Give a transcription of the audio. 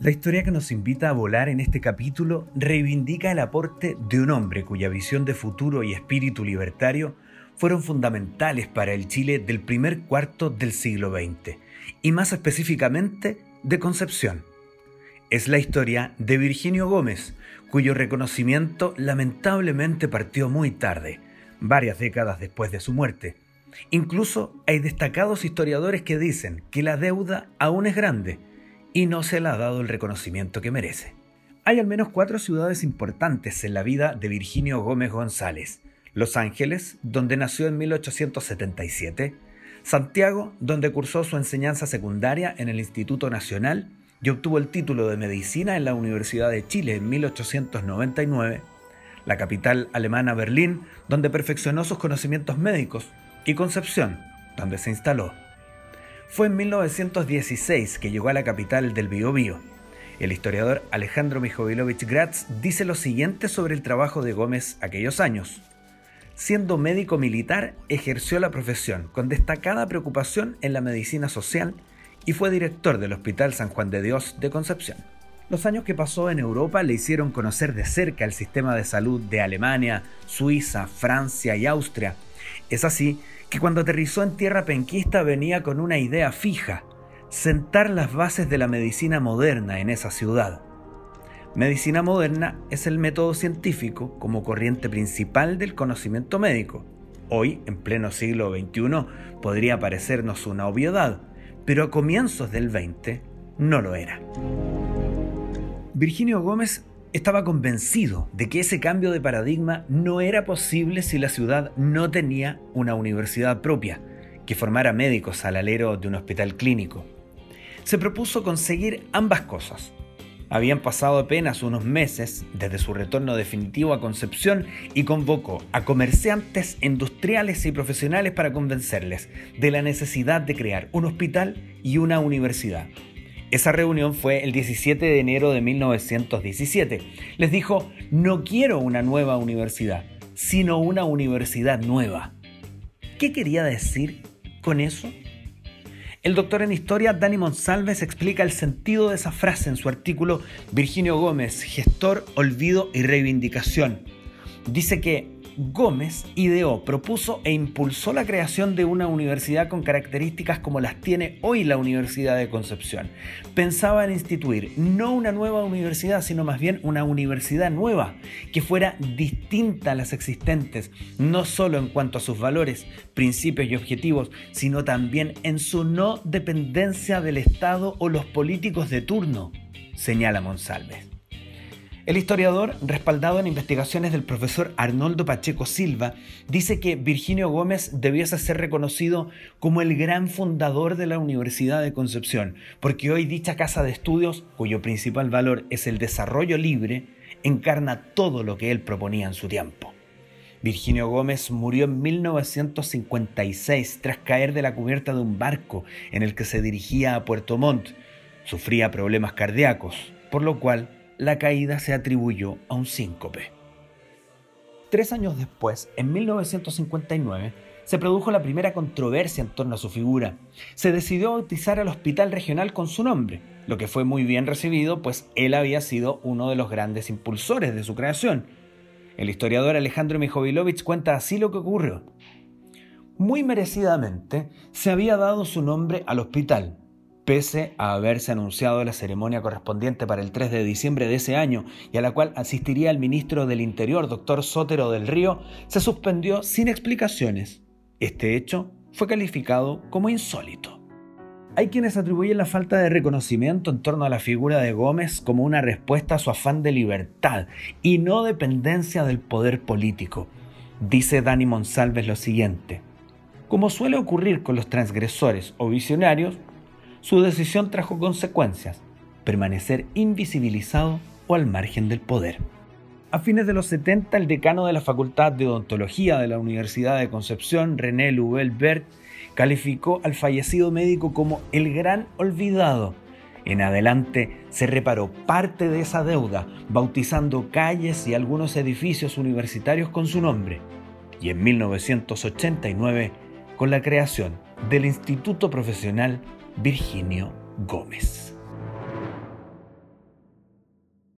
La historia que nos invita a volar en este capítulo reivindica el aporte de un hombre cuya visión de futuro y espíritu libertario fueron fundamentales para el Chile del primer cuarto del siglo XX, y más específicamente de Concepción. Es la historia de Virginio Gómez, cuyo reconocimiento lamentablemente partió muy tarde, varias décadas después de su muerte. Incluso hay destacados historiadores que dicen que la deuda aún es grande y no se le ha dado el reconocimiento que merece. Hay al menos cuatro ciudades importantes en la vida de Virginio Gómez González. Los Ángeles, donde nació en 1877, Santiago, donde cursó su enseñanza secundaria en el Instituto Nacional y obtuvo el título de medicina en la Universidad de Chile en 1899, la capital alemana Berlín, donde perfeccionó sus conocimientos médicos, y Concepción, donde se instaló. Fue en 1916 que llegó a la capital del Biobío. El historiador Alejandro Mijovilovich Gratz dice lo siguiente sobre el trabajo de Gómez aquellos años. Siendo médico militar, ejerció la profesión con destacada preocupación en la medicina social y fue director del Hospital San Juan de Dios de Concepción. Los años que pasó en Europa le hicieron conocer de cerca el sistema de salud de Alemania, Suiza, Francia y Austria. Es así que cuando aterrizó en tierra penquista venía con una idea fija, sentar las bases de la medicina moderna en esa ciudad. Medicina moderna es el método científico como corriente principal del conocimiento médico. Hoy, en pleno siglo XXI, podría parecernos una obviedad, pero a comienzos del XX no lo era. Virginio Gómez estaba convencido de que ese cambio de paradigma no era posible si la ciudad no tenía una universidad propia, que formara médicos al alero de un hospital clínico. Se propuso conseguir ambas cosas. Habían pasado apenas unos meses desde su retorno definitivo a Concepción y convocó a comerciantes, industriales y profesionales para convencerles de la necesidad de crear un hospital y una universidad. Esa reunión fue el 17 de enero de 1917. Les dijo, no quiero una nueva universidad, sino una universidad nueva. ¿Qué quería decir con eso? El doctor en historia Dani Monsalves explica el sentido de esa frase en su artículo Virginio Gómez, gestor, olvido y reivindicación. Dice que Gómez ideó, propuso e impulsó la creación de una universidad con características como las tiene hoy la Universidad de Concepción. Pensaba en instituir no una nueva universidad, sino más bien una universidad nueva, que fuera distinta a las existentes, no solo en cuanto a sus valores, principios y objetivos, sino también en su no dependencia del Estado o los políticos de turno, señala Monsalves. El historiador, respaldado en investigaciones del profesor Arnoldo Pacheco Silva, dice que Virginio Gómez debiese ser reconocido como el gran fundador de la Universidad de Concepción, porque hoy dicha casa de estudios, cuyo principal valor es el desarrollo libre, encarna todo lo que él proponía en su tiempo. Virginio Gómez murió en 1956 tras caer de la cubierta de un barco en el que se dirigía a Puerto Montt. Sufría problemas cardíacos, por lo cual la caída se atribuyó a un síncope. Tres años después, en 1959, se produjo la primera controversia en torno a su figura. Se decidió bautizar al hospital regional con su nombre, lo que fue muy bien recibido, pues él había sido uno de los grandes impulsores de su creación. El historiador Alejandro Mijovilovich cuenta así lo que ocurrió. Muy merecidamente se había dado su nombre al hospital, pese a haberse anunciado la ceremonia correspondiente para el 3 de diciembre de ese año y a la cual asistiría el ministro del Interior, doctor Sotero del Río, se suspendió sin explicaciones. Este hecho fue calificado como insólito. Hay quienes atribuyen la falta de reconocimiento en torno a la figura de Gómez como una respuesta a su afán de libertad y no dependencia del poder político. Dice Dani Monsalves lo siguiente. Como suele ocurrir con los transgresores o visionarios, su decisión trajo consecuencias, permanecer invisibilizado o al margen del poder. A fines de los 70, el decano de la Facultad de Odontología de la Universidad de Concepción, René Lubel calificó al fallecido médico como el gran olvidado. En adelante se reparó parte de esa deuda, bautizando calles y algunos edificios universitarios con su nombre. Y en 1989, con la creación del Instituto Profesional Virginio Gómez.